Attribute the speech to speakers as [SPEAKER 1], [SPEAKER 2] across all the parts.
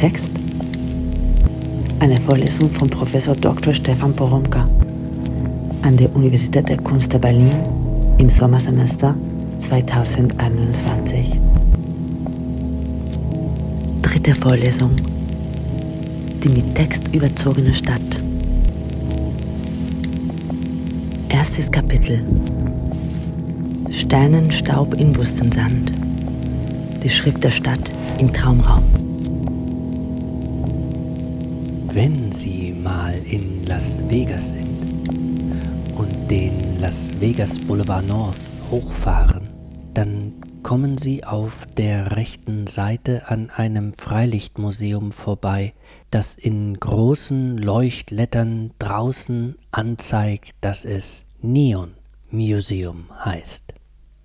[SPEAKER 1] Text. Eine Vorlesung von Professor Dr. Stefan Poromka an der Universität der Kunst der Berlin im Sommersemester 2021. Dritte Vorlesung. Die mit Text überzogene Stadt. Erstes Kapitel. Sternenstaub in Wüstensand. Die Schrift der Stadt im Traumraum.
[SPEAKER 2] Wenn Sie mal in Las Vegas sind und den Las Vegas Boulevard North hochfahren, dann kommen Sie auf der rechten Seite an einem Freilichtmuseum vorbei, das in großen Leuchtlettern draußen anzeigt, dass es Neon Museum heißt.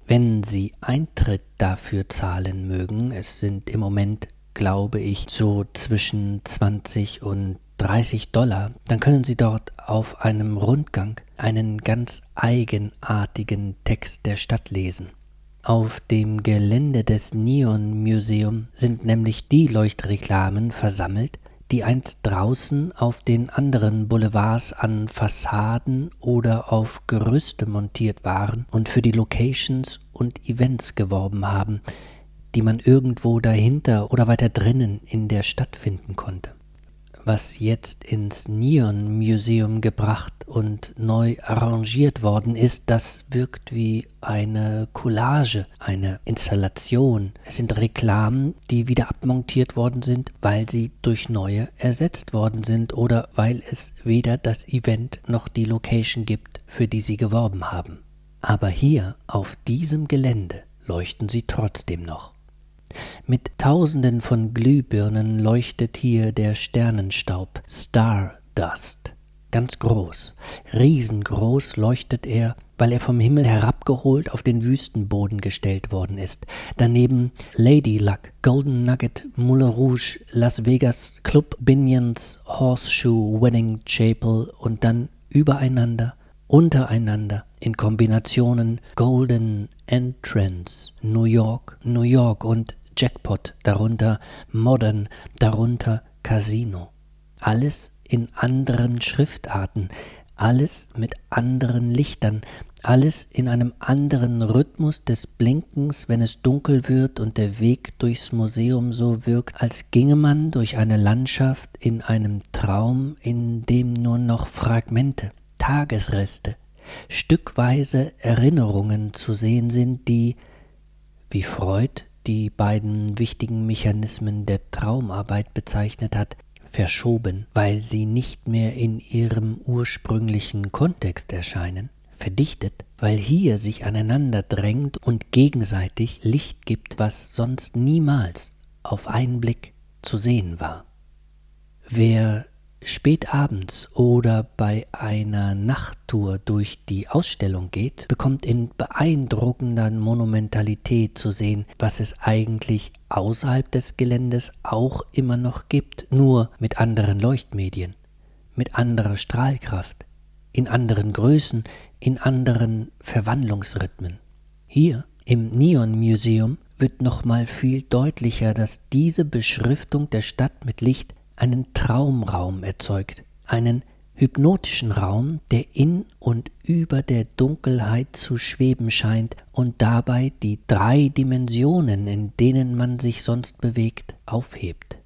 [SPEAKER 2] Wenn Sie Eintritt dafür zahlen mögen, es sind im Moment, glaube ich, so zwischen 20 und 30 Dollar, dann können Sie dort auf einem Rundgang einen ganz eigenartigen Text der Stadt lesen. Auf dem Gelände des Neon Museum sind nämlich die Leuchtreklamen versammelt, die einst draußen auf den anderen Boulevards an Fassaden oder auf Gerüste montiert waren und für die Locations und Events geworben haben, die man irgendwo dahinter oder weiter drinnen in der Stadt finden konnte was jetzt ins Neon Museum gebracht und neu arrangiert worden ist, das wirkt wie eine Collage, eine Installation. Es sind Reklamen, die wieder abmontiert worden sind, weil sie durch neue ersetzt worden sind oder weil es weder das Event noch die Location gibt, für die sie geworben haben. Aber hier auf diesem Gelände leuchten sie trotzdem noch. Mit tausenden von Glühbirnen leuchtet hier der Sternenstaub, Stardust. Ganz groß, riesengroß leuchtet er, weil er vom Himmel herabgeholt auf den Wüstenboden gestellt worden ist. Daneben Lady Luck, Golden Nugget, Moulin Rouge, Las Vegas, Club Binions, Horseshoe, Wedding Chapel und dann übereinander, untereinander, in Kombinationen Golden Entrance, New York, New York und Jackpot, darunter Modern, darunter Casino. Alles in anderen Schriftarten, alles mit anderen Lichtern, alles in einem anderen Rhythmus des Blinkens, wenn es dunkel wird und der Weg durchs Museum so wirkt, als ginge man durch eine Landschaft in einem Traum, in dem nur noch Fragmente, Tagesreste, stückweise Erinnerungen zu sehen sind, die, wie Freud die beiden wichtigen Mechanismen der Traumarbeit bezeichnet hat, verschoben, weil sie nicht mehr in ihrem ursprünglichen Kontext erscheinen, verdichtet, weil hier sich aneinander drängt und gegenseitig Licht gibt, was sonst niemals auf einen Blick zu sehen war. Wer spät abends oder bei einer Nachttour durch die Ausstellung geht, bekommt in beeindruckender Monumentalität zu sehen, was es eigentlich außerhalb des Geländes auch immer noch gibt, nur mit anderen Leuchtmedien, mit anderer Strahlkraft, in anderen Größen, in anderen Verwandlungsrhythmen. Hier im Neon Museum wird nochmal viel deutlicher, dass diese Beschriftung der Stadt mit Licht einen Traumraum erzeugt, einen hypnotischen Raum, der in und über der Dunkelheit zu schweben scheint und dabei die drei Dimensionen, in denen man sich sonst bewegt, aufhebt.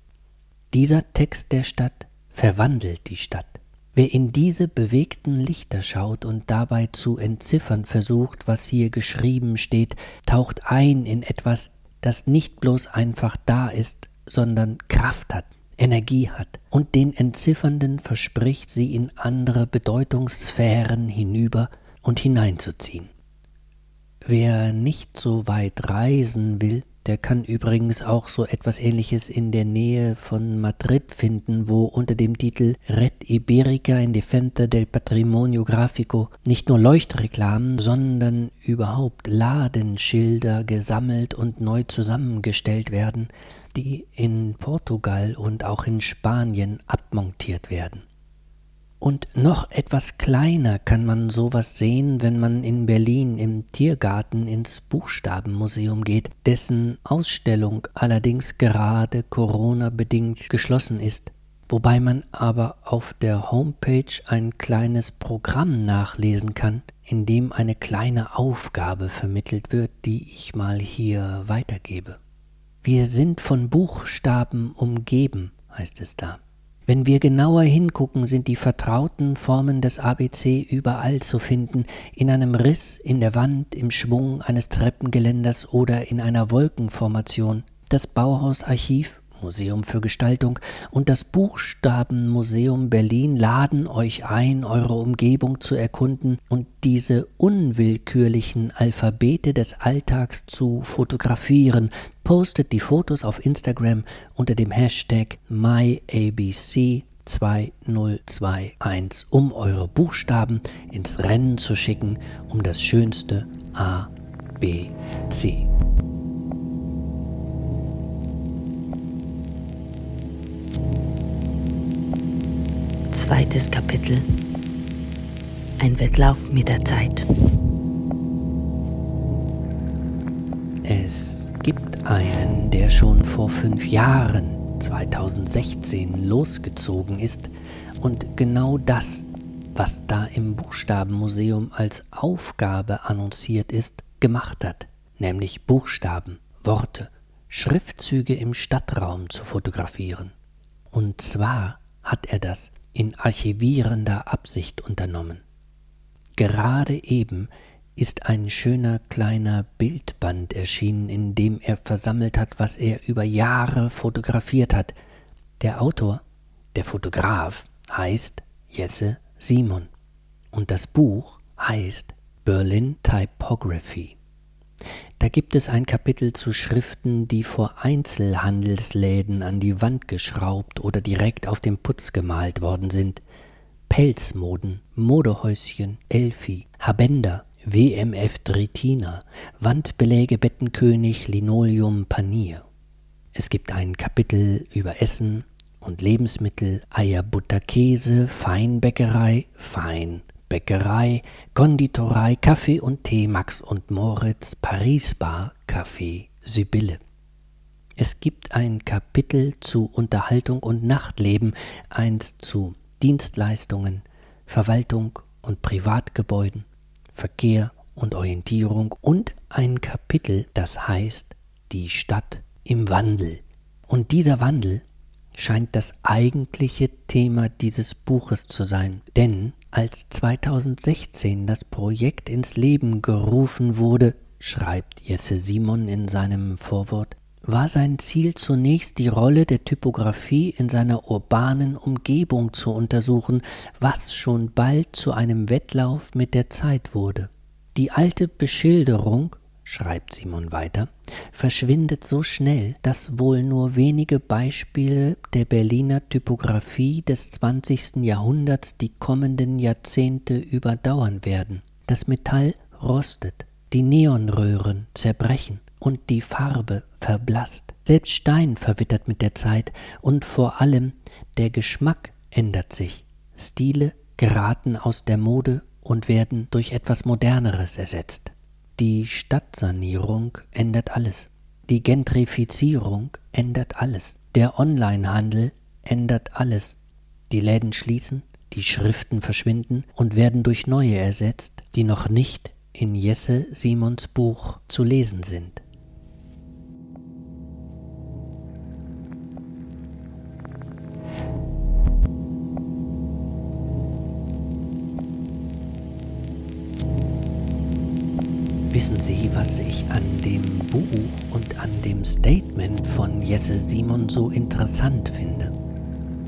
[SPEAKER 2] Dieser Text der Stadt verwandelt die Stadt. Wer in diese bewegten Lichter schaut und dabei zu entziffern versucht, was hier geschrieben steht, taucht ein in etwas, das nicht bloß einfach da ist, sondern Kraft hat, Energie hat und den Entziffernden verspricht, sie in andere Bedeutungssphären hinüber und hineinzuziehen. Wer nicht so weit reisen will, der kann übrigens auch so etwas ähnliches in der Nähe von Madrid finden, wo unter dem Titel Red Iberica in Defensa del Patrimonio Grafico nicht nur Leuchtreklamen, sondern überhaupt Ladenschilder gesammelt und neu zusammengestellt werden, die in Portugal und auch in Spanien abmontiert werden. Und noch etwas kleiner kann man sowas sehen, wenn man in Berlin im Tiergarten ins Buchstabenmuseum geht, dessen Ausstellung allerdings gerade Corona bedingt geschlossen ist, wobei man aber auf der Homepage ein kleines Programm nachlesen kann, in dem eine kleine Aufgabe vermittelt wird, die ich mal hier weitergebe. Wir sind von Buchstaben umgeben, heißt es da. Wenn wir genauer hingucken, sind die vertrauten Formen des ABC überall zu finden, in einem Riss in der Wand, im Schwung eines Treppengeländers oder in einer Wolkenformation. Das Bauhausarchiv Museum für Gestaltung und das Buchstabenmuseum Berlin laden euch ein, eure Umgebung zu erkunden und diese unwillkürlichen Alphabete des Alltags zu fotografieren. Postet die Fotos auf Instagram unter dem Hashtag MyABC 2021, um eure Buchstaben ins Rennen zu schicken, um das schönste A, B, C.
[SPEAKER 1] Zweites Kapitel. Ein Wettlauf mit der Zeit.
[SPEAKER 2] Es gibt einen, der schon vor fünf Jahren, 2016, losgezogen ist und genau das, was da im Buchstabenmuseum als Aufgabe annonciert ist, gemacht hat, nämlich Buchstaben, Worte, Schriftzüge im Stadtraum zu fotografieren. Und zwar hat er das in archivierender Absicht unternommen. Gerade eben ist ein schöner kleiner Bildband erschienen, in dem er versammelt hat, was er über Jahre fotografiert hat. Der Autor, der Fotograf, heißt Jesse Simon und das Buch heißt Berlin Typography. Da gibt es ein Kapitel zu Schriften, die vor Einzelhandelsläden an die Wand geschraubt oder direkt auf dem Putz gemalt worden sind. Pelzmoden, Modehäuschen, Elfi, Habender, WMF Dritina, Wandbeläge Bettenkönig, Linoleum, Panier. Es gibt ein Kapitel über Essen und Lebensmittel, Eier, Butter, Käse, Feinbäckerei, Fein, Bäckerei, Konditorei, Kaffee und Tee, Max und Moritz, Paris Bar, Café, Sibylle. Es gibt ein Kapitel zu Unterhaltung und Nachtleben, eins zu Dienstleistungen, Verwaltung und Privatgebäuden, Verkehr und Orientierung und ein Kapitel, das heißt Die Stadt im Wandel. Und dieser Wandel scheint das eigentliche Thema dieses Buches zu sein, denn als 2016 das Projekt ins Leben gerufen wurde, schreibt Jesse Simon in seinem Vorwort, war sein Ziel zunächst die Rolle der Typografie in seiner urbanen Umgebung zu untersuchen, was schon bald zu einem Wettlauf mit der Zeit wurde. Die alte Beschilderung schreibt Simon weiter, verschwindet so schnell, dass wohl nur wenige Beispiele der Berliner Typografie des 20. Jahrhunderts die kommenden Jahrzehnte überdauern werden. Das Metall rostet, die Neonröhren zerbrechen und die Farbe verblasst. Selbst Stein verwittert mit der Zeit und vor allem der Geschmack ändert sich. Stile geraten aus der Mode und werden durch etwas Moderneres ersetzt. Die Stadtsanierung ändert alles. Die Gentrifizierung ändert alles. Der Onlinehandel ändert alles. Die Läden schließen, die Schriften verschwinden und werden durch neue ersetzt, die noch nicht in Jesse Simons Buch zu lesen sind. Wissen Sie, was ich an dem Buch und an dem Statement von Jesse Simon so interessant finde?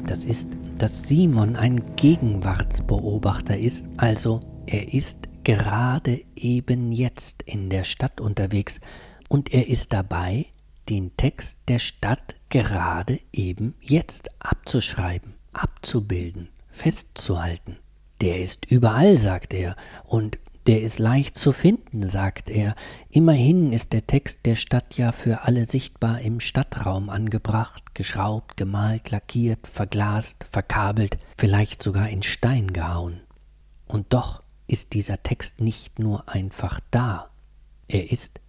[SPEAKER 2] Das ist, dass Simon ein Gegenwartsbeobachter ist, also er ist gerade eben jetzt in der Stadt unterwegs und er ist dabei, den Text der Stadt gerade eben jetzt abzuschreiben, abzubilden, festzuhalten. Der ist überall, sagt er, und Der ist leicht zu finden, sagt er. Immerhin ist der Text der Stadt ja für alle sichtbar im Stadtraum angebracht, geschraubt, gemalt, lackiert, verglast, verkabelt, vielleicht sogar in Stein gehauen. Und doch ist dieser Text nicht nur einfach da, er ist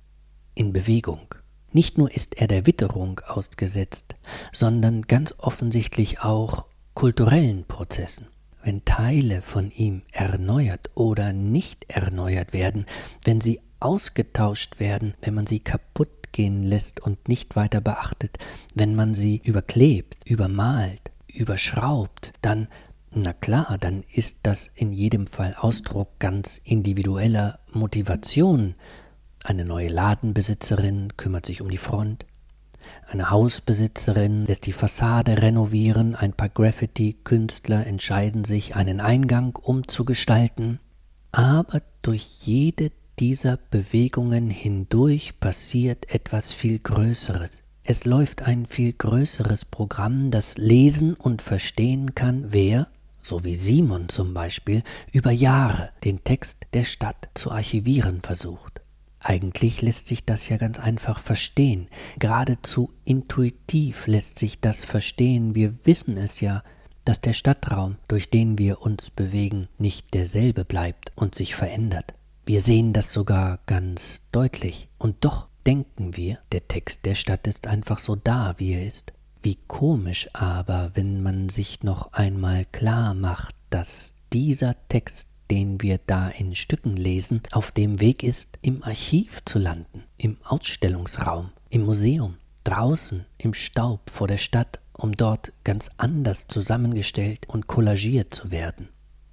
[SPEAKER 2] in Bewegung. Nicht nur ist er der Witterung ausgesetzt, sondern ganz offensichtlich auch kulturellen Prozessen wenn Teile von ihm erneuert oder nicht erneuert werden, wenn sie ausgetauscht werden, wenn man sie kaputt gehen lässt und nicht weiter beachtet, wenn man sie überklebt, übermalt, überschraubt, dann, na klar, dann ist das in jedem Fall Ausdruck ganz individueller Motivation. Eine neue Ladenbesitzerin kümmert sich um die Front, eine Hausbesitzerin lässt die Fassade renovieren, ein paar Graffiti-Künstler entscheiden sich, einen Eingang umzugestalten. Aber durch jede dieser Bewegungen hindurch passiert etwas viel Größeres. Es läuft ein viel größeres Programm, das lesen und verstehen kann, wer, so wie Simon zum Beispiel, über Jahre den Text der Stadt zu archivieren versucht. Eigentlich lässt sich das ja ganz einfach verstehen. Geradezu intuitiv lässt sich das verstehen. Wir wissen es ja, dass der Stadtraum, durch den wir uns bewegen, nicht derselbe bleibt und sich verändert. Wir sehen das sogar ganz deutlich. Und doch denken wir, der Text der Stadt ist einfach so da, wie er ist. Wie komisch aber, wenn man sich noch einmal klar macht, dass dieser Text den wir da in Stücken lesen, auf dem Weg ist, im Archiv zu landen, im Ausstellungsraum, im Museum, draußen, im Staub vor der Stadt, um dort ganz anders zusammengestellt und kollagiert zu werden.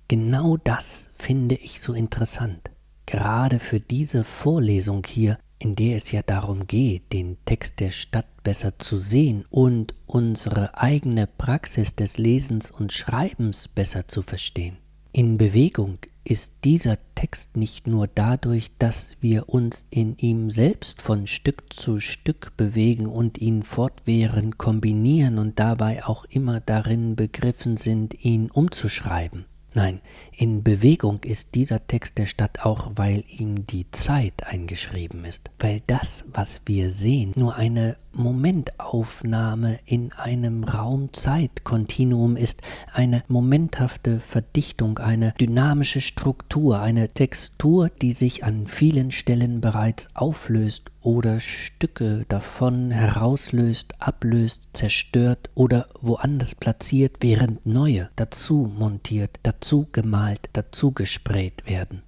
[SPEAKER 2] Genau das finde ich so interessant. Gerade für diese Vorlesung hier, in der es ja darum geht, den Text der Stadt besser zu sehen und unsere eigene Praxis des Lesens und Schreibens besser zu verstehen. In Bewegung ist dieser Text nicht nur dadurch, dass wir uns in ihm selbst von Stück zu Stück bewegen und ihn fortwährend kombinieren und dabei auch immer darin begriffen sind, ihn umzuschreiben. Nein, in Bewegung ist dieser Text der Stadt auch, weil ihm die Zeit eingeschrieben ist, weil das, was wir sehen, nur eine Momentaufnahme in einem Raum-Zeit-Kontinuum ist, eine momenthafte Verdichtung, eine dynamische Struktur, eine Textur, die sich an vielen Stellen bereits auflöst oder Stücke davon herauslöst, ablöst, zerstört oder woanders platziert, während neue dazu montiert, dazu gemalt, dazu gespräht werden.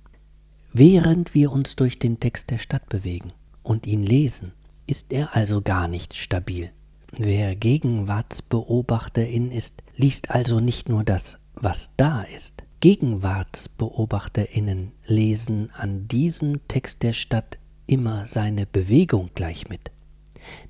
[SPEAKER 2] Während wir uns durch den Text der Stadt bewegen und ihn lesen, ist er also gar nicht stabil. Wer Gegenwartsbeobachterin ist, liest also nicht nur das, was da ist. Gegenwartsbeobachterinnen lesen an diesem Text der Stadt immer seine Bewegung gleich mit.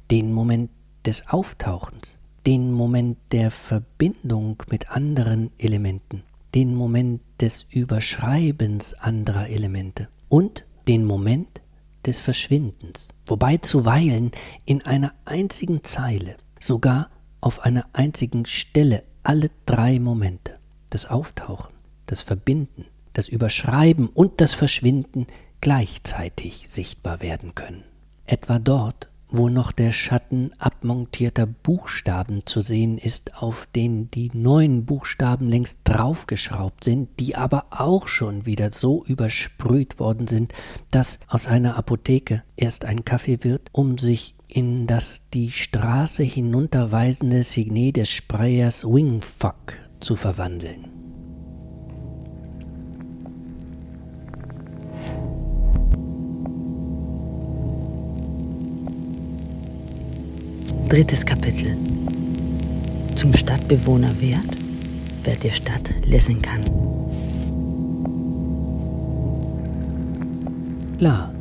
[SPEAKER 2] Den Moment des Auftauchens, den Moment der Verbindung mit anderen Elementen, den Moment des Überschreibens anderer Elemente und den Moment des Verschwindens, wobei zuweilen in einer einzigen Zeile, sogar auf einer einzigen Stelle alle drei Momente, das Auftauchen, das Verbinden, das Überschreiben und das Verschwinden gleichzeitig sichtbar werden können. Etwa dort, wo noch der Schatten abmontierter Buchstaben zu sehen ist, auf denen die neuen Buchstaben längst draufgeschraubt sind, die aber auch schon wieder so übersprüht worden sind, dass aus einer Apotheke erst ein Kaffee wird, um sich in das die Straße hinunterweisende Signet des Sprayers Wingfuck zu verwandeln.
[SPEAKER 1] Drittes Kapitel. Zum Stadtbewohner wird, wer die Stadt lesen kann.
[SPEAKER 2] Klar,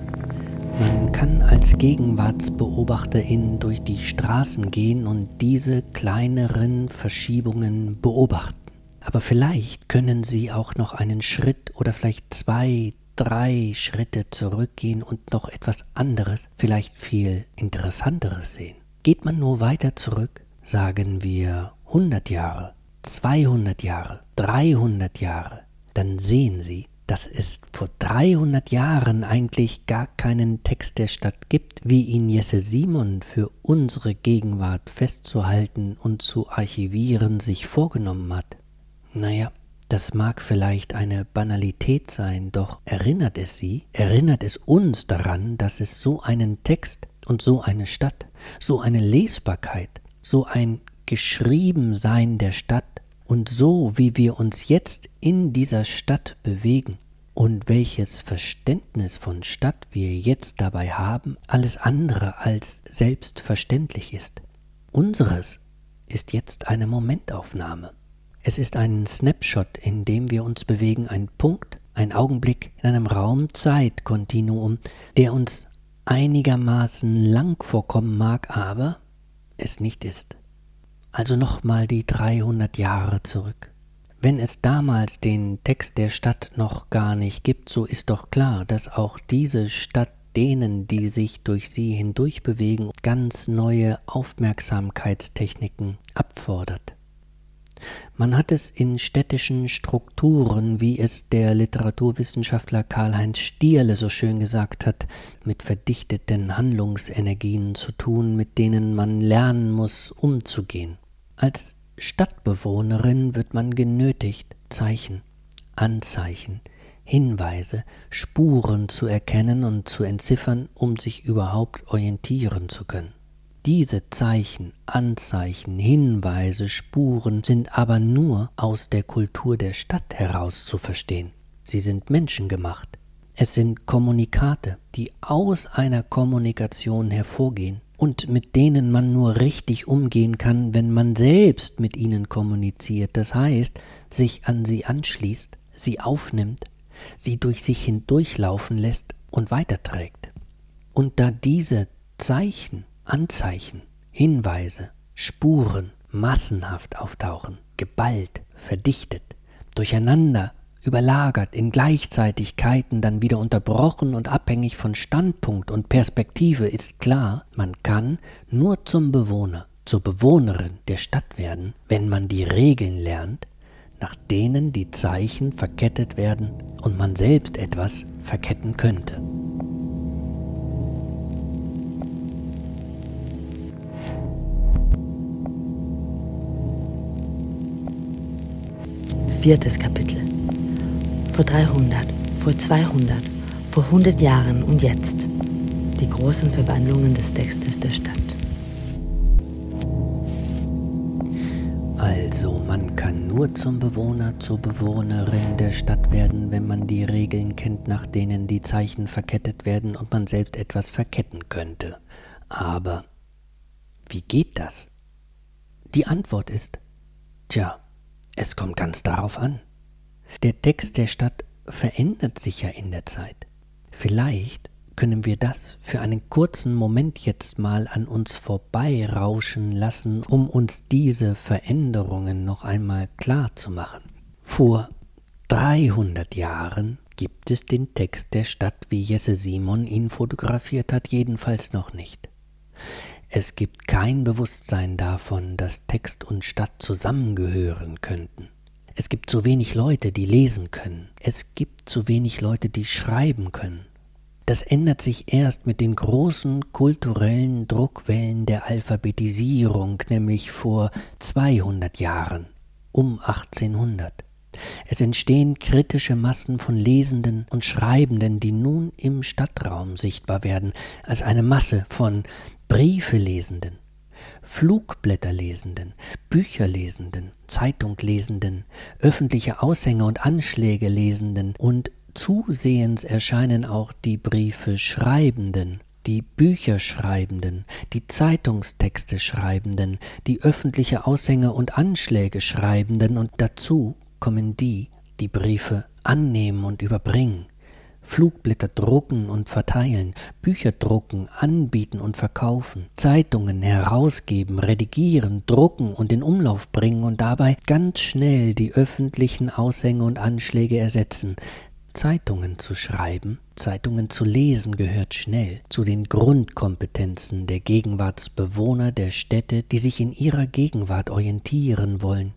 [SPEAKER 2] man kann als Gegenwartsbeobachterin durch die Straßen gehen und diese kleineren Verschiebungen beobachten. Aber vielleicht können Sie auch noch einen Schritt oder vielleicht zwei, drei Schritte zurückgehen und noch etwas anderes, vielleicht viel interessanteres sehen. Geht man nur weiter zurück, sagen wir 100 Jahre, 200 Jahre, 300 Jahre, dann sehen Sie, dass es vor 300 Jahren eigentlich gar keinen Text der Stadt gibt, wie ihn Jesse Simon für unsere Gegenwart festzuhalten und zu archivieren sich vorgenommen hat. Naja, das mag vielleicht eine Banalität sein, doch erinnert es Sie, erinnert es uns daran, dass es so einen Text und so eine Stadt, so eine Lesbarkeit, so ein Geschriebensein der Stadt und so, wie wir uns jetzt in dieser Stadt bewegen und welches Verständnis von Stadt wir jetzt dabei haben, alles andere als selbstverständlich ist. Unseres ist jetzt eine Momentaufnahme. Es ist ein Snapshot, in dem wir uns bewegen, ein Punkt, ein Augenblick in einem Raum-Zeit-Kontinuum, der uns einigermaßen lang vorkommen mag, aber es nicht ist. Also nochmal die 300 Jahre zurück. Wenn es damals den Text der Stadt noch gar nicht gibt, so ist doch klar, dass auch diese Stadt denen, die sich durch sie hindurch bewegen, ganz neue Aufmerksamkeitstechniken abfordert. Man hat es in städtischen Strukturen, wie es der Literaturwissenschaftler Karl-Heinz Stierle so schön gesagt hat, mit verdichteten Handlungsenergien zu tun, mit denen man lernen muss, umzugehen. Als Stadtbewohnerin wird man genötigt, Zeichen, Anzeichen, Hinweise, Spuren zu erkennen und zu entziffern, um sich überhaupt orientieren zu können. Diese Zeichen, Anzeichen, Hinweise, Spuren sind aber nur aus der Kultur der Stadt heraus zu verstehen. Sie sind menschengemacht. Es sind Kommunikate, die aus einer Kommunikation hervorgehen und mit denen man nur richtig umgehen kann, wenn man selbst mit ihnen kommuniziert, das heißt, sich an sie anschließt, sie aufnimmt, sie durch sich hindurchlaufen lässt und weiterträgt. Und da diese Zeichen, Anzeichen, Hinweise, Spuren massenhaft auftauchen, geballt, verdichtet, durcheinander überlagert, in Gleichzeitigkeiten dann wieder unterbrochen und abhängig von Standpunkt und Perspektive ist klar, man kann nur zum Bewohner, zur Bewohnerin der Stadt werden, wenn man die Regeln lernt, nach denen die Zeichen verkettet werden und man selbst etwas verketten könnte.
[SPEAKER 1] Viertes Kapitel vor 300, vor 200, vor 100 Jahren und jetzt. Die großen Verwandlungen des Textes der Stadt.
[SPEAKER 2] Also man kann nur zum Bewohner, zur Bewohnerin der Stadt werden, wenn man die Regeln kennt, nach denen die Zeichen verkettet werden und man selbst etwas verketten könnte. Aber wie geht das? Die Antwort ist, tja, es kommt ganz darauf an. Der Text der Stadt verändert sich ja in der Zeit. Vielleicht können wir das für einen kurzen Moment jetzt mal an uns vorbeirauschen lassen, um uns diese Veränderungen noch einmal klar zu machen. Vor 300 Jahren gibt es den Text der Stadt, wie Jesse Simon ihn fotografiert hat, jedenfalls noch nicht. Es gibt kein Bewusstsein davon, dass Text und Stadt zusammengehören könnten. Es gibt zu wenig Leute, die lesen können. Es gibt zu wenig Leute, die schreiben können. Das ändert sich erst mit den großen kulturellen Druckwellen der Alphabetisierung, nämlich vor 200 Jahren, um 1800. Es entstehen kritische Massen von Lesenden und Schreibenden, die nun im Stadtraum sichtbar werden, als eine Masse von Briefelesenden, Flugblätterlesenden, Bücherlesenden, Zeitunglesenden, öffentliche Aushänge und Anschläge lesenden und zusehends erscheinen auch die Briefe Schreibenden, die Bücher Schreibenden, die Zeitungstexte Schreibenden, die öffentliche Aushänge und Anschläge Schreibenden und dazu kommen die, die Briefe annehmen und überbringen, Flugblätter drucken und verteilen, Bücher drucken, anbieten und verkaufen, Zeitungen herausgeben, redigieren, drucken und in Umlauf bringen und dabei ganz schnell die öffentlichen Aushänge und Anschläge ersetzen. Zeitungen zu schreiben, Zeitungen zu lesen gehört schnell zu den Grundkompetenzen der Gegenwartsbewohner der Städte, die sich in ihrer Gegenwart orientieren wollen,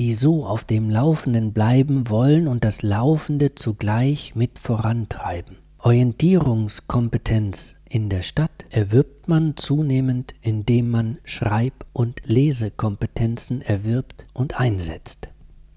[SPEAKER 2] die so auf dem Laufenden bleiben wollen und das Laufende zugleich mit vorantreiben. Orientierungskompetenz in der Stadt erwirbt man zunehmend, indem man Schreib- und Lesekompetenzen erwirbt und einsetzt.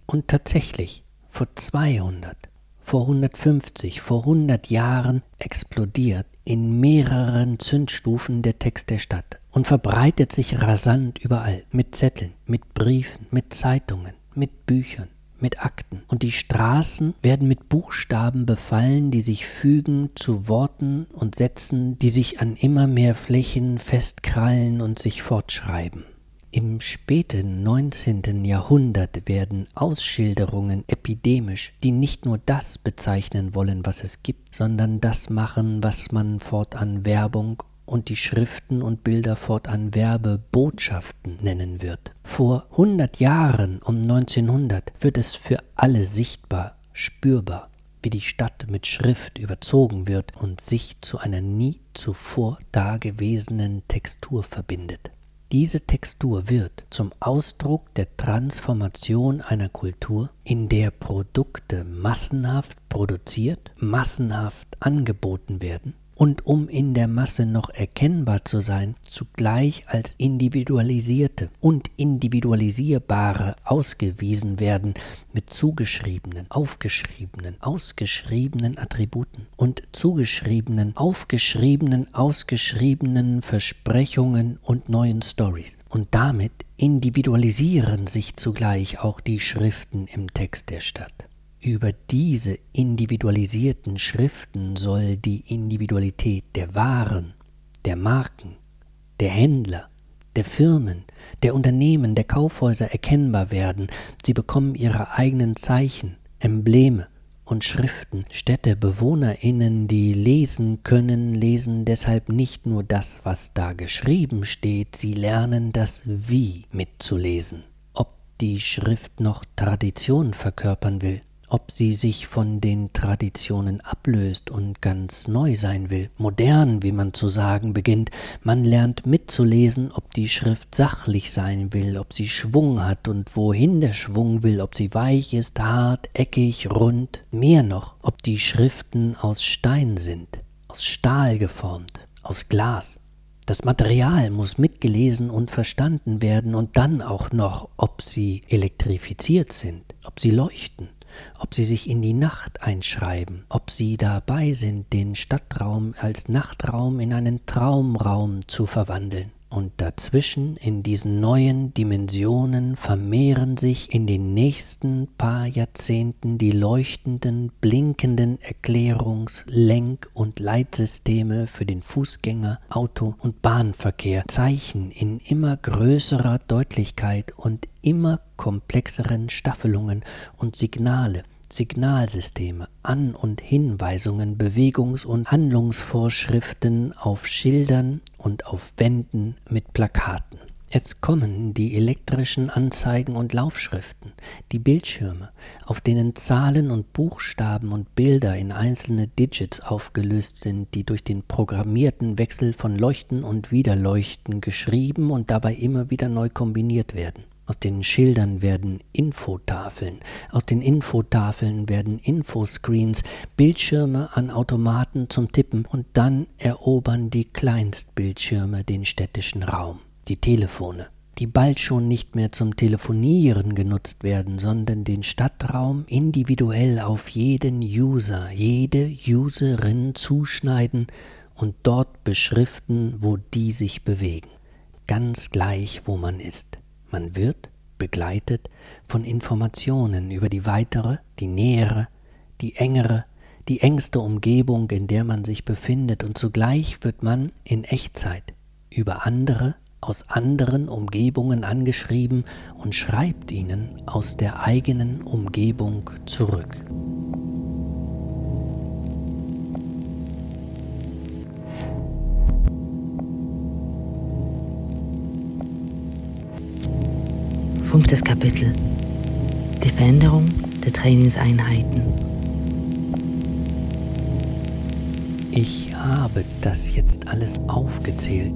[SPEAKER 2] Und tatsächlich, vor 200, vor 150, vor 100 Jahren explodiert in mehreren Zündstufen der Text der Stadt und verbreitet sich rasant überall mit Zetteln, mit Briefen, mit Zeitungen, mit Büchern, mit Akten. Und die Straßen werden mit Buchstaben befallen, die sich fügen zu Worten und Sätzen, die sich an immer mehr Flächen festkrallen und sich fortschreiben. Im späten 19. Jahrhundert werden Ausschilderungen epidemisch, die nicht nur das bezeichnen wollen, was es gibt, sondern das machen, was man fortan Werbung und die Schriften und Bilder fortan Werbebotschaften nennen wird. Vor 100 Jahren, um 1900, wird es für alle sichtbar, spürbar, wie die Stadt mit Schrift überzogen wird und sich zu einer nie zuvor dagewesenen Textur verbindet. Diese Textur wird zum Ausdruck der Transformation einer Kultur, in der Produkte massenhaft produziert, massenhaft angeboten werden und um in der Masse noch erkennbar zu sein, zugleich als individualisierte und individualisierbare ausgewiesen werden mit zugeschriebenen, aufgeschriebenen, ausgeschriebenen Attributen und zugeschriebenen, aufgeschriebenen, ausgeschriebenen Versprechungen und neuen Stories. Und damit individualisieren sich zugleich auch die Schriften im Text der Stadt. Über diese individualisierten Schriften soll die Individualität der Waren, der Marken, der Händler, der Firmen, der Unternehmen, der Kaufhäuser erkennbar werden. Sie bekommen ihre eigenen Zeichen, Embleme und Schriften. Städte, Bewohnerinnen, die lesen können, lesen deshalb nicht nur das, was da geschrieben steht, sie lernen das Wie mitzulesen. Ob die Schrift noch Tradition verkörpern will, ob sie sich von den Traditionen ablöst und ganz neu sein will, modern, wie man zu sagen beginnt. Man lernt mitzulesen, ob die Schrift sachlich sein will, ob sie Schwung hat und wohin der Schwung will, ob sie weich ist, hart, eckig, rund. Mehr noch, ob die Schriften aus Stein sind, aus Stahl geformt, aus Glas. Das Material muss mitgelesen und verstanden werden und dann auch noch, ob sie elektrifiziert sind, ob sie leuchten ob sie sich in die Nacht einschreiben, ob sie dabei sind, den Stadtraum als Nachtraum in einen Traumraum zu verwandeln. Und dazwischen in diesen neuen Dimensionen vermehren sich in den nächsten paar Jahrzehnten die leuchtenden, blinkenden Erklärungs-, Lenk- und Leitsysteme für den Fußgänger, Auto- und Bahnverkehr, Zeichen in immer größerer Deutlichkeit und immer komplexeren Staffelungen und Signale, Signalsysteme, An- und Hinweisungen, Bewegungs- und Handlungsvorschriften auf Schildern und auf Wänden mit Plakaten. Es kommen die elektrischen Anzeigen und Laufschriften, die Bildschirme, auf denen Zahlen und Buchstaben und Bilder in einzelne Digits aufgelöst sind, die durch den programmierten Wechsel von Leuchten und Wiederleuchten geschrieben und dabei immer wieder neu kombiniert werden. Aus den Schildern werden Infotafeln, aus den Infotafeln werden Infoscreens, Bildschirme an Automaten zum Tippen und dann erobern die Kleinstbildschirme den städtischen Raum, die Telefone, die bald schon nicht mehr zum Telefonieren genutzt werden, sondern den Stadtraum individuell auf jeden User, jede Userin zuschneiden und dort beschriften, wo die sich bewegen, ganz gleich, wo man ist. Man wird begleitet von Informationen über die weitere, die nähere, die engere, die engste Umgebung, in der man sich befindet, und zugleich wird man in Echtzeit über andere aus anderen Umgebungen angeschrieben und schreibt ihnen aus der eigenen Umgebung zurück.
[SPEAKER 1] Fünftes Kapitel. Die Veränderung der Trainingseinheiten.
[SPEAKER 2] Ich habe das jetzt alles aufgezählt,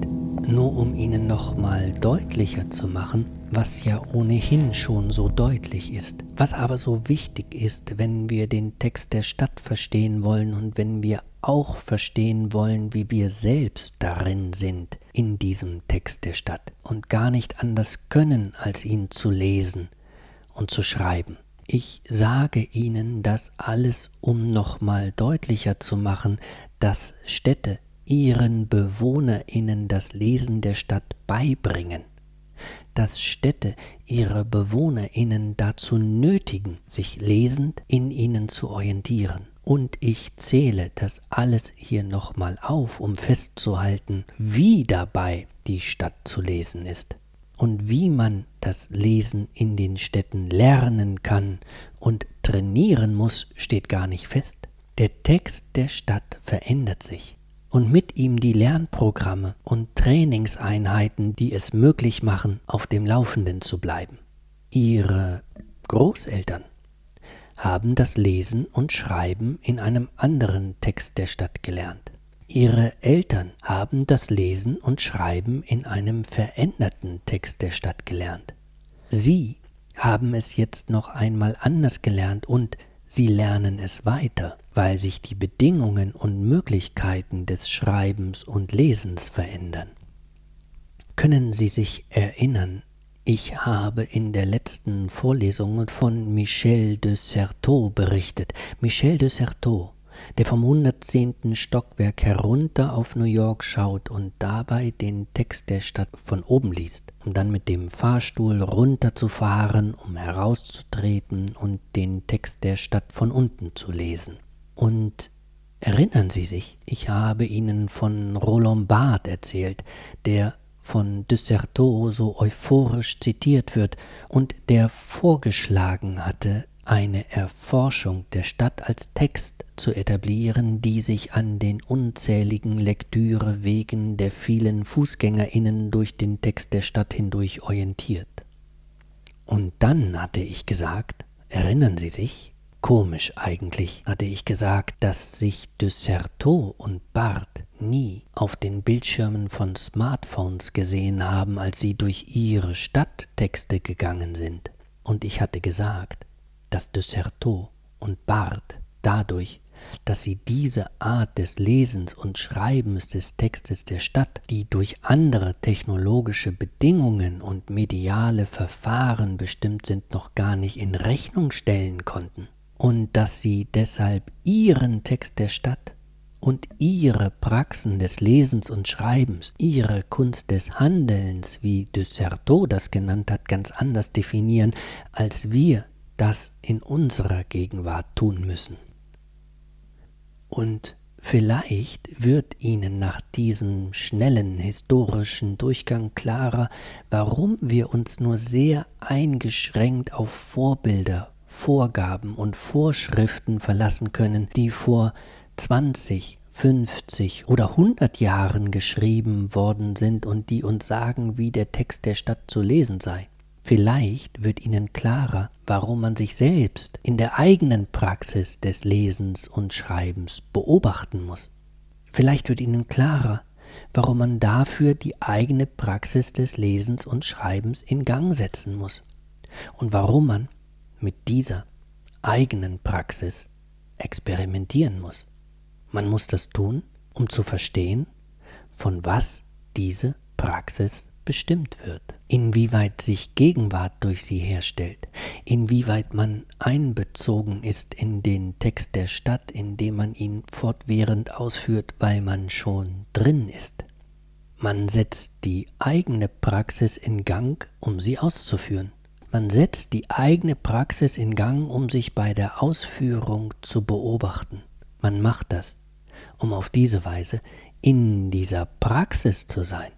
[SPEAKER 2] nur um Ihnen nochmal deutlicher zu machen, was ja ohnehin schon so deutlich ist, was aber so wichtig ist, wenn wir den Text der Stadt verstehen wollen und wenn wir auch verstehen wollen, wie wir selbst darin sind, in diesem Text der Stadt, und gar nicht anders können, als ihn zu lesen und zu schreiben. Ich sage Ihnen das alles, um nochmal deutlicher zu machen, dass Städte ihren Bewohnerinnen das Lesen der Stadt beibringen dass Städte ihre Bewohnerinnen dazu nötigen, sich lesend in ihnen zu orientieren. Und ich zähle das alles hier nochmal auf, um festzuhalten, wie dabei die Stadt zu lesen ist und wie man das Lesen in den Städten lernen kann und trainieren muss, steht gar nicht fest. Der Text der Stadt verändert sich und mit ihm die Lernprogramme und Trainingseinheiten, die es möglich machen, auf dem Laufenden zu bleiben. Ihre Großeltern haben das Lesen und Schreiben in einem anderen Text der Stadt gelernt. Ihre Eltern haben das Lesen und Schreiben in einem veränderten Text der Stadt gelernt. Sie haben es jetzt noch einmal anders gelernt und sie lernen es weiter weil sich die Bedingungen und Möglichkeiten des Schreibens und Lesens verändern. Können Sie sich erinnern, ich habe in der letzten Vorlesung von Michel de Certeau berichtet. Michel de Certeau, der vom 110. Stockwerk herunter auf New York schaut und dabei den Text der Stadt von oben liest, um dann mit dem Fahrstuhl runterzufahren, um herauszutreten und den Text der Stadt von unten zu lesen. Und erinnern Sie sich, ich habe Ihnen von Roland Barth erzählt, der von Desserteau so euphorisch zitiert wird und der vorgeschlagen hatte, eine Erforschung der Stadt als Text zu etablieren, die sich an den unzähligen Lektürewegen der vielen Fußgängerinnen durch den Text der Stadt hindurch orientiert. Und dann hatte ich gesagt, erinnern Sie sich, Komisch eigentlich, hatte ich gesagt, dass sich de Certeau und Barth nie auf den Bildschirmen von Smartphones gesehen haben, als sie durch ihre Stadttexte gegangen sind. Und ich hatte gesagt, dass de Certeau und Barth dadurch, dass sie diese Art des Lesens und Schreibens des Textes der Stadt, die durch andere technologische Bedingungen und mediale Verfahren bestimmt sind, noch gar nicht in Rechnung stellen konnten und dass sie deshalb ihren Text der Stadt und ihre Praxen des Lesens und Schreibens, ihre Kunst des Handelns, wie de Certeau das genannt hat, ganz anders definieren, als wir das in unserer Gegenwart tun müssen. Und vielleicht wird Ihnen nach diesem schnellen historischen Durchgang klarer, warum wir uns nur sehr eingeschränkt auf Vorbilder Vorgaben und Vorschriften verlassen können, die vor 20, 50 oder 100 Jahren geschrieben worden sind und die uns sagen, wie der Text der Stadt zu lesen sei. Vielleicht wird Ihnen klarer, warum man sich selbst in der eigenen Praxis des Lesens und Schreibens beobachten muss. Vielleicht wird Ihnen klarer, warum man dafür die eigene Praxis des Lesens und Schreibens in Gang setzen muss und warum man mit dieser eigenen Praxis experimentieren muss. Man muss das tun, um zu verstehen, von was diese Praxis bestimmt wird, inwieweit sich Gegenwart durch sie herstellt, inwieweit man einbezogen ist in den Text der Stadt, indem man ihn fortwährend ausführt, weil man schon drin ist. Man setzt die eigene Praxis in Gang, um sie auszuführen. Man setzt die eigene Praxis in Gang, um sich bei der Ausführung zu beobachten. Man macht das, um auf diese Weise in dieser Praxis zu sein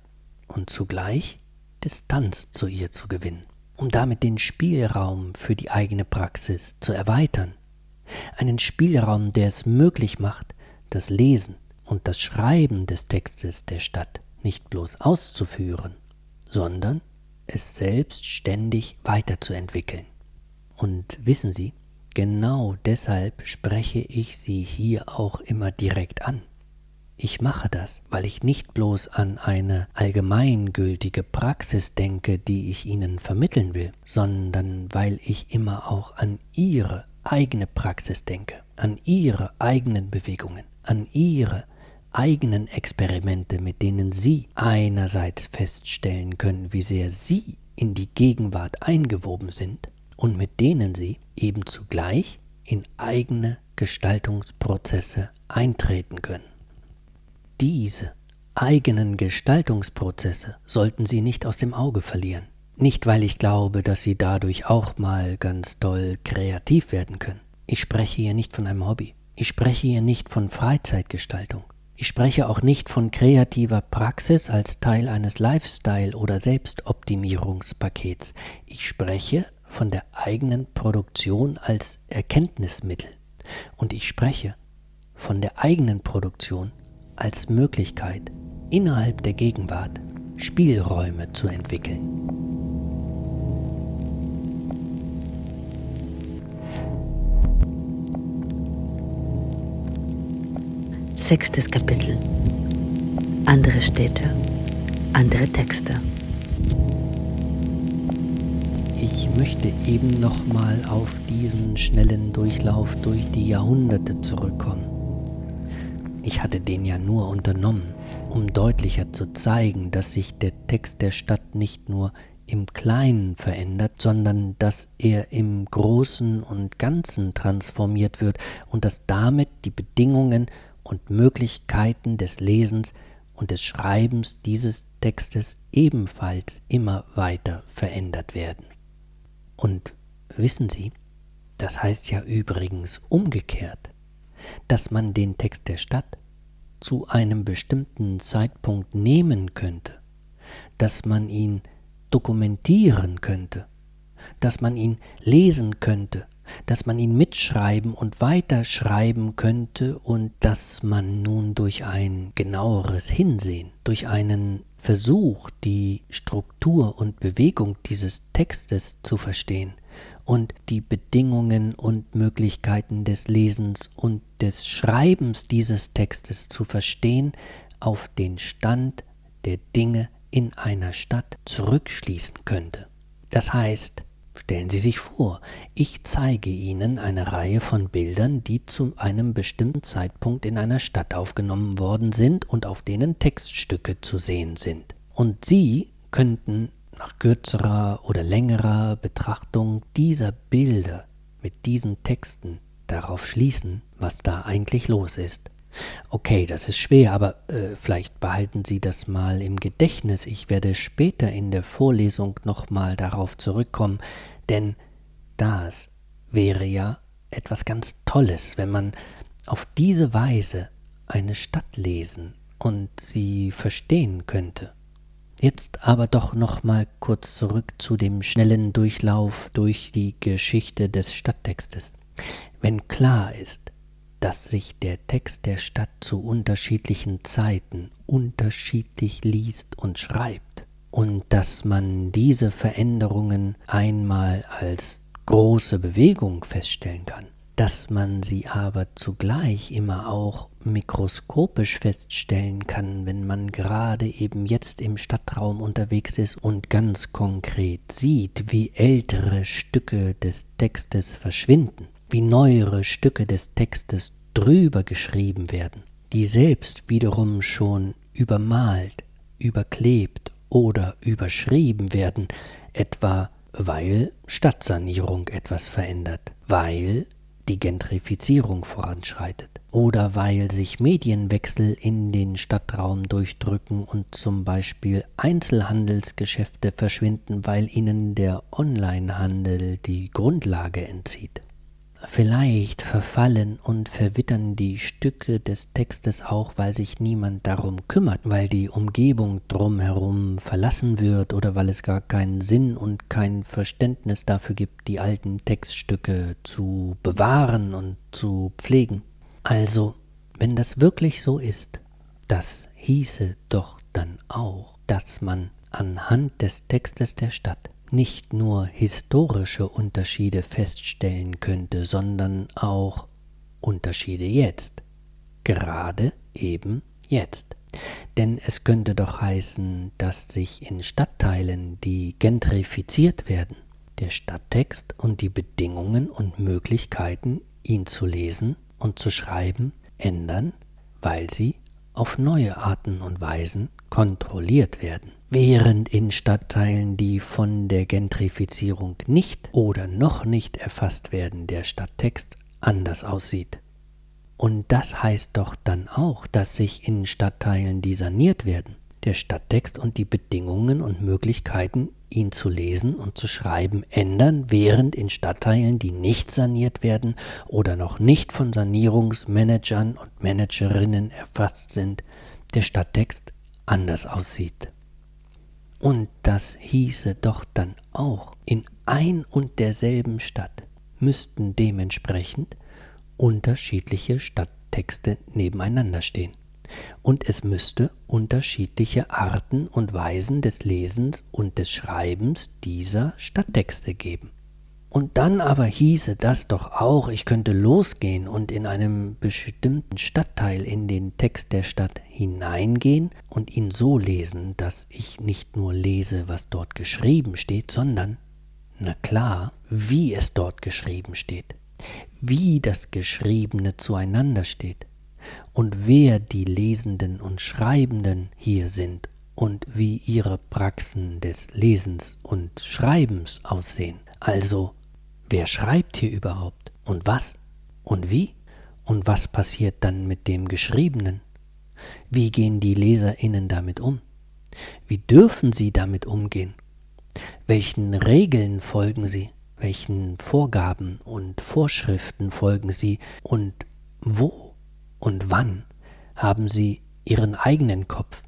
[SPEAKER 2] und zugleich Distanz zu ihr zu gewinnen, um damit den Spielraum für die eigene Praxis zu erweitern. Einen Spielraum, der es möglich macht, das Lesen und das Schreiben des Textes der Stadt nicht bloß auszuführen, sondern es selbstständig weiterzuentwickeln. Und wissen Sie, genau deshalb spreche ich Sie hier auch immer direkt an. Ich mache das, weil ich nicht bloß an eine allgemeingültige Praxis denke, die ich Ihnen vermitteln will, sondern weil ich immer auch an Ihre eigene Praxis denke, an Ihre eigenen Bewegungen, an Ihre eigenen Experimente, mit denen Sie einerseits feststellen können, wie sehr Sie in die Gegenwart eingewoben sind und mit denen Sie eben zugleich in eigene Gestaltungsprozesse eintreten können. Diese eigenen Gestaltungsprozesse sollten Sie nicht aus dem Auge verlieren. Nicht, weil ich glaube, dass Sie dadurch auch mal ganz doll kreativ werden können. Ich spreche hier nicht von einem Hobby. Ich spreche hier nicht von Freizeitgestaltung. Ich spreche auch nicht von kreativer Praxis als Teil eines Lifestyle- oder Selbstoptimierungspakets. Ich spreche von der eigenen Produktion als Erkenntnismittel. Und ich spreche von der eigenen Produktion als Möglichkeit, innerhalb der Gegenwart Spielräume zu entwickeln.
[SPEAKER 1] Sechstes Kapitel. Andere Städte, andere Texte.
[SPEAKER 2] Ich möchte eben nochmal auf diesen schnellen Durchlauf durch die Jahrhunderte zurückkommen. Ich hatte den ja nur unternommen, um deutlicher zu zeigen, dass sich der Text der Stadt nicht nur im Kleinen verändert, sondern dass er im Großen und Ganzen transformiert wird und dass damit die Bedingungen und Möglichkeiten des Lesens und des Schreibens dieses Textes ebenfalls immer weiter verändert werden. Und wissen Sie, das heißt ja übrigens umgekehrt dass man den Text der Stadt zu einem bestimmten Zeitpunkt nehmen könnte, dass man ihn dokumentieren könnte, dass man ihn lesen könnte, dass man ihn mitschreiben und weiterschreiben könnte und dass man nun durch ein genaueres Hinsehen, durch einen Versuch, die Struktur und Bewegung dieses Textes zu verstehen, und die Bedingungen und Möglichkeiten des Lesens und des Schreibens dieses Textes zu verstehen, auf den Stand der Dinge in einer Stadt zurückschließen könnte. Das heißt, stellen Sie sich vor, ich zeige Ihnen eine Reihe von Bildern, die zu einem bestimmten Zeitpunkt in einer Stadt aufgenommen worden sind und auf denen Textstücke zu sehen sind. Und Sie könnten nach kürzerer oder längerer Betrachtung dieser Bilder mit diesen Texten darauf schließen, was da eigentlich los ist. Okay, das ist schwer, aber äh, vielleicht behalten Sie das mal im Gedächtnis. Ich werde später in der Vorlesung nochmal darauf zurückkommen, denn das wäre ja etwas ganz Tolles, wenn man auf diese Weise eine Stadt lesen und sie verstehen könnte. Jetzt aber doch noch mal kurz zurück zu dem schnellen Durchlauf durch die Geschichte des Stadttextes. Wenn klar ist, dass sich der Text der Stadt zu unterschiedlichen Zeiten unterschiedlich liest und schreibt und dass man diese Veränderungen einmal als große Bewegung feststellen kann, dass man sie aber zugleich immer auch mikroskopisch feststellen kann, wenn man gerade eben jetzt im Stadtraum unterwegs ist und ganz konkret sieht, wie ältere Stücke des Textes verschwinden, wie neuere Stücke des Textes drüber geschrieben werden, die selbst wiederum schon übermalt, überklebt oder überschrieben werden, etwa weil Stadtsanierung etwas verändert, weil die Gentrifizierung voranschreitet oder weil sich Medienwechsel in den Stadtraum durchdrücken und zum Beispiel Einzelhandelsgeschäfte verschwinden, weil ihnen der Onlinehandel die Grundlage entzieht. Vielleicht verfallen und verwittern die Stücke des Textes auch, weil sich niemand darum kümmert, weil die Umgebung drumherum verlassen wird oder weil es gar keinen Sinn und kein Verständnis dafür gibt, die alten Textstücke zu bewahren und zu pflegen. Also, wenn das wirklich so ist, das hieße doch dann auch, dass man anhand des Textes der Stadt nicht nur historische Unterschiede feststellen könnte, sondern auch Unterschiede jetzt, gerade eben Jetzt. Denn es könnte doch heißen, dass sich in Stadtteilen, die gentrifiziert werden, der Stadttext und die Bedingungen und Möglichkeiten, ihn zu lesen und zu schreiben, ändern, weil sie auf neue Arten und Weisen kontrolliert werden. Während in Stadtteilen, die von der Gentrifizierung nicht oder noch nicht erfasst werden, der Stadttext anders aussieht. Und das heißt doch dann auch, dass sich in Stadtteilen, die saniert werden, der Stadttext und die Bedingungen und Möglichkeiten, ihn zu lesen und zu schreiben, ändern, während in Stadtteilen, die nicht saniert werden oder noch nicht von Sanierungsmanagern und Managerinnen erfasst sind, der Stadttext anders aussieht. Und das hieße doch dann auch, in ein und derselben Stadt müssten dementsprechend unterschiedliche Stadttexte nebeneinander stehen und es müsste unterschiedliche Arten und Weisen des Lesens und des Schreibens dieser Stadttexte geben. Und dann aber hieße das doch auch, ich könnte losgehen und in einem bestimmten Stadtteil in den Text der Stadt hineingehen und ihn so lesen, dass ich nicht nur lese, was dort geschrieben steht, sondern, na klar, wie es dort geschrieben steht, wie das Geschriebene zueinander steht und wer die Lesenden und Schreibenden hier sind und wie ihre Praxen des Lesens und Schreibens aussehen. Also, wer schreibt hier überhaupt und was und wie und was passiert dann mit dem Geschriebenen? Wie gehen die Leserinnen damit um? Wie dürfen sie damit umgehen? Welchen Regeln folgen sie? Welchen Vorgaben und Vorschriften folgen sie? Und wo und wann haben sie ihren eigenen Kopf,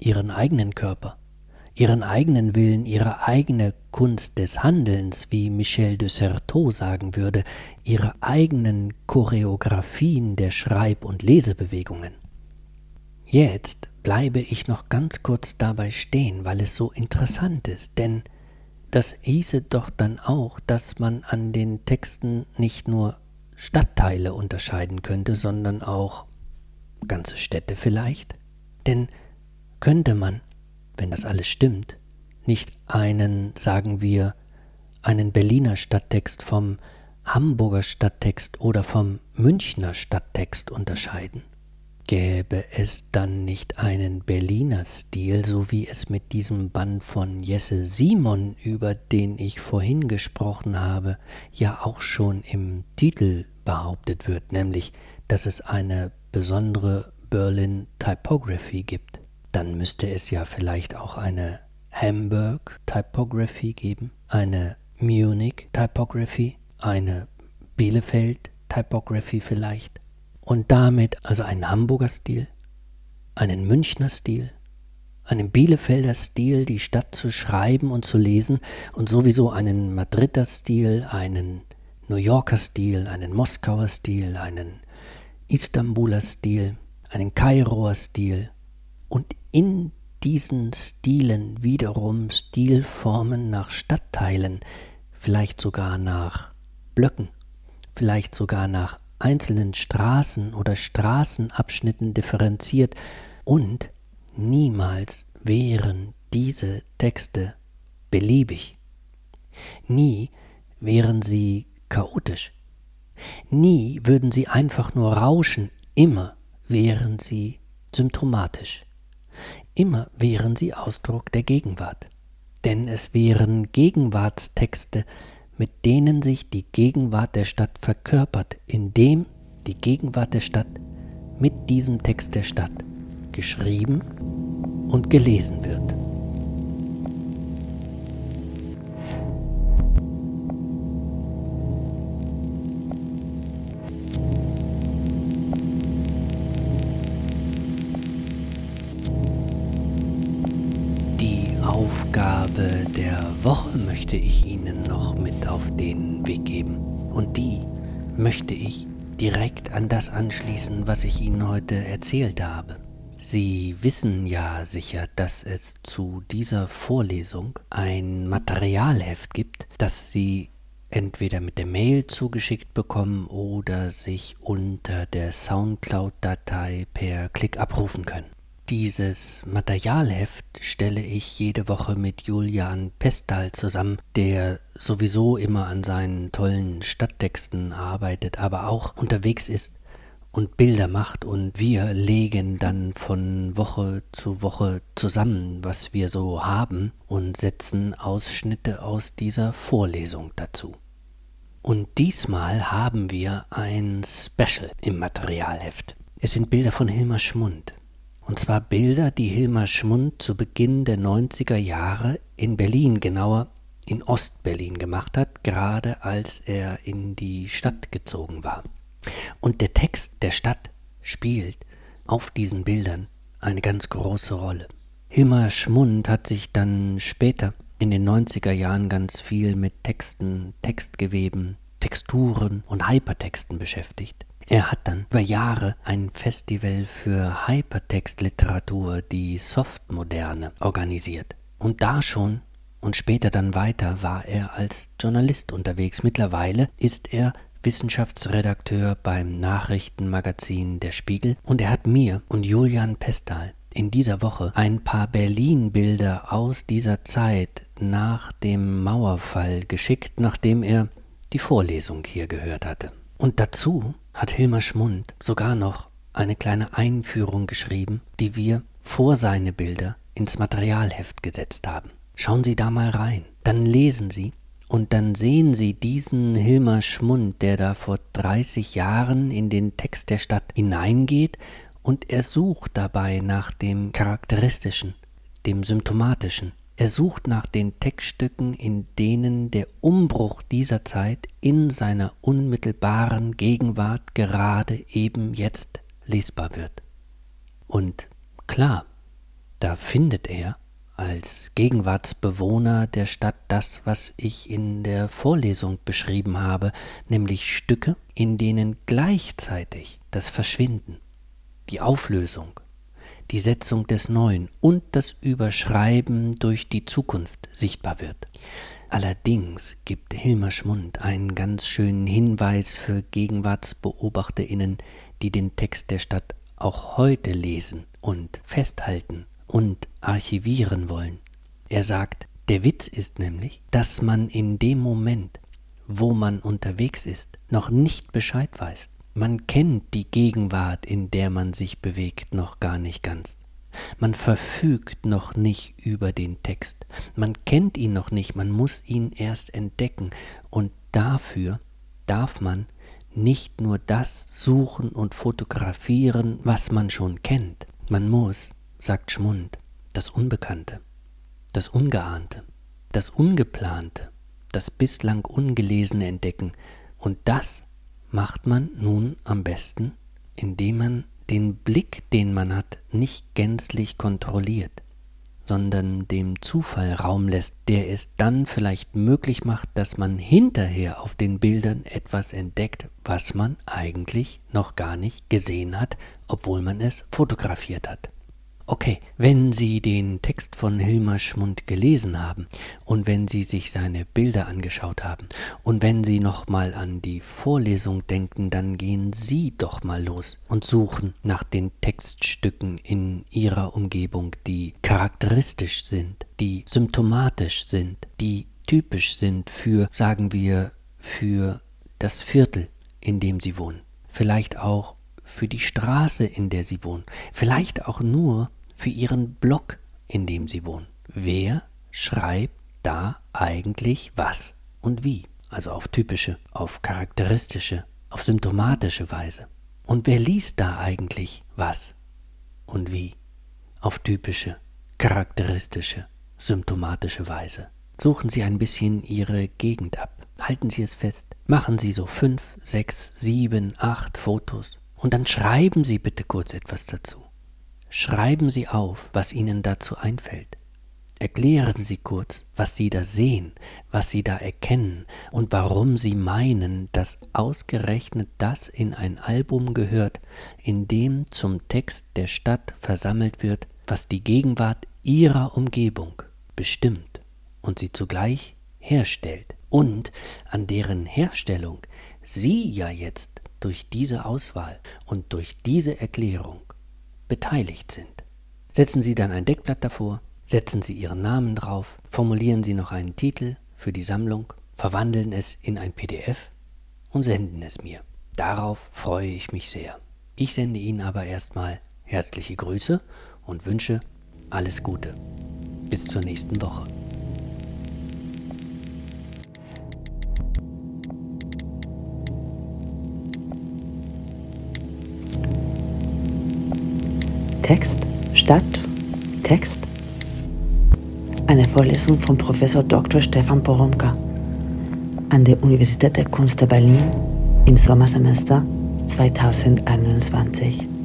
[SPEAKER 2] ihren eigenen Körper, ihren eigenen Willen, ihre eigene Kunst des Handelns, wie Michel de Certeau sagen würde, ihre eigenen Choreografien der Schreib- und Lesebewegungen. Jetzt bleibe ich noch ganz kurz dabei stehen, weil es so interessant ist, denn das hieße doch dann auch, dass man an den Texten nicht nur Stadtteile unterscheiden könnte, sondern auch ganze Städte vielleicht? Denn könnte man, wenn das alles stimmt, nicht einen, sagen wir, einen Berliner Stadttext vom Hamburger Stadttext oder vom Münchner Stadttext unterscheiden? Gäbe es dann nicht einen Berliner Stil, so wie es mit diesem Band von Jesse Simon, über den ich vorhin gesprochen habe, ja auch schon im Titel behauptet wird, nämlich, dass es eine besondere Berlin Typography gibt, dann müsste es ja vielleicht auch eine Hamburg Typography geben, eine Munich Typography, eine Bielefeld Typography vielleicht. Und damit also einen Hamburger Stil, einen Münchner Stil, einen Bielefelder Stil, die Stadt zu schreiben und zu lesen und sowieso einen Madrider Stil, einen New Yorker Stil, einen Moskauer Stil, einen Istanbuler Stil, einen Kairoer Stil und in diesen Stilen wiederum Stilformen nach Stadtteilen, vielleicht sogar nach Blöcken, vielleicht sogar nach einzelnen Straßen oder Straßenabschnitten differenziert und niemals wären diese Texte beliebig. Nie wären sie chaotisch. Nie würden sie einfach nur rauschen, immer wären sie symptomatisch. Immer wären sie Ausdruck der Gegenwart. Denn es wären Gegenwartstexte, mit denen sich die Gegenwart der Stadt verkörpert, indem die Gegenwart der Stadt mit diesem Text der Stadt geschrieben und gelesen wird. Woche möchte ich Ihnen noch mit auf den Weg geben. Und die möchte ich direkt an das anschließen, was ich Ihnen heute erzählt habe. Sie wissen ja sicher, dass es zu dieser Vorlesung ein Materialheft gibt, das Sie entweder mit der Mail zugeschickt bekommen oder sich unter der Soundcloud-Datei per Klick abrufen können. Dieses Materialheft stelle ich jede Woche mit Julian Pestal zusammen, der sowieso immer an seinen tollen Stadttexten arbeitet, aber auch unterwegs ist und Bilder macht und wir legen dann von Woche zu Woche zusammen, was wir so haben und setzen Ausschnitte aus dieser Vorlesung dazu. Und diesmal haben wir ein Special im Materialheft. Es sind Bilder von Hilmar Schmund. Und zwar Bilder, die Hilmar Schmund zu Beginn der 90er Jahre in Berlin, genauer in Ostberlin gemacht hat, gerade als er in die Stadt gezogen war. Und der Text der Stadt spielt auf diesen Bildern eine ganz große Rolle. Hilmar Schmund hat sich dann später in den 90er Jahren ganz viel mit Texten, Textgeweben, Texturen und Hypertexten beschäftigt. Er hat dann über Jahre ein Festival für Hypertextliteratur, die Softmoderne, organisiert. Und da schon und später dann weiter war er als Journalist unterwegs. Mittlerweile ist er Wissenschaftsredakteur beim Nachrichtenmagazin Der Spiegel und er hat mir und Julian Pestal in dieser Woche ein paar Berlin-Bilder aus dieser Zeit nach dem Mauerfall geschickt, nachdem er die Vorlesung hier gehört hatte. Und dazu hat Hilmar Schmund sogar noch eine kleine Einführung geschrieben, die wir vor seine Bilder ins Materialheft gesetzt haben. Schauen Sie da mal rein, dann lesen Sie und dann sehen Sie diesen Hilmar Schmund, der da vor 30 Jahren in den Text der Stadt hineingeht und er sucht dabei nach dem Charakteristischen, dem Symptomatischen, er sucht nach den Textstücken, in denen der Umbruch dieser Zeit in seiner unmittelbaren Gegenwart gerade eben jetzt lesbar wird. Und klar, da findet er als Gegenwartsbewohner der Stadt das, was ich in der Vorlesung beschrieben habe, nämlich Stücke, in denen gleichzeitig das Verschwinden, die Auflösung, die Setzung des Neuen und das Überschreiben durch die Zukunft sichtbar wird. Allerdings gibt Hilmar Schmund einen ganz schönen Hinweis für Gegenwartsbeobachterinnen, die den Text der Stadt auch heute lesen und festhalten und archivieren wollen. Er sagt, der Witz ist nämlich, dass man in dem Moment, wo man unterwegs ist, noch nicht Bescheid weiß. Man kennt die Gegenwart, in der man sich bewegt, noch gar nicht ganz. Man verfügt noch nicht über den Text. Man kennt ihn noch nicht, man muss ihn erst entdecken. Und dafür darf man nicht nur das suchen und fotografieren, was man schon kennt. Man muss, sagt Schmund, das Unbekannte, das Ungeahnte, das Ungeplante, das bislang Ungelesene entdecken. Und das macht man nun am besten, indem man den Blick, den man hat, nicht gänzlich kontrolliert, sondern dem Zufall Raum lässt, der es dann vielleicht möglich macht, dass man hinterher auf den Bildern etwas entdeckt, was man eigentlich noch gar nicht gesehen hat, obwohl man es fotografiert hat. Okay, wenn Sie den Text von Hilmar Schmund gelesen haben und wenn Sie sich seine Bilder angeschaut haben und wenn Sie nochmal an die Vorlesung denken, dann gehen Sie doch mal los und suchen nach den Textstücken in Ihrer Umgebung, die charakteristisch sind, die symptomatisch sind, die typisch sind für, sagen wir, für das Viertel, in dem Sie wohnen. Vielleicht auch für die Straße, in der Sie wohnen. Vielleicht auch nur für ihren Blog, in dem sie wohnen. Wer schreibt da eigentlich was und wie? Also auf typische, auf charakteristische, auf symptomatische Weise. Und wer liest da eigentlich was und wie? Auf typische, charakteristische, symptomatische Weise. Suchen Sie ein bisschen Ihre Gegend ab. Halten Sie es fest. Machen Sie so fünf, sechs, sieben, acht Fotos. Und dann schreiben Sie bitte kurz etwas dazu. Schreiben Sie auf, was Ihnen dazu einfällt. Erklären Sie kurz, was Sie da sehen, was Sie da erkennen und warum Sie meinen, dass ausgerechnet das in ein Album gehört, in dem zum Text der Stadt versammelt wird, was die Gegenwart Ihrer Umgebung bestimmt und Sie zugleich herstellt und an deren Herstellung Sie ja jetzt durch diese Auswahl und durch diese Erklärung beteiligt sind. Setzen Sie dann ein Deckblatt davor, setzen Sie Ihren Namen drauf, formulieren Sie noch einen Titel für die Sammlung, verwandeln es in ein PDF und senden es mir. Darauf freue ich mich sehr. Ich sende Ihnen aber erstmal herzliche Grüße und wünsche alles Gute. Bis zur nächsten Woche.
[SPEAKER 1] Text, Stadt, Text. Eine Vorlesung von Professor Dr. Stefan Poromka an der Universität der Kunst der Berlin im Sommersemester 2021.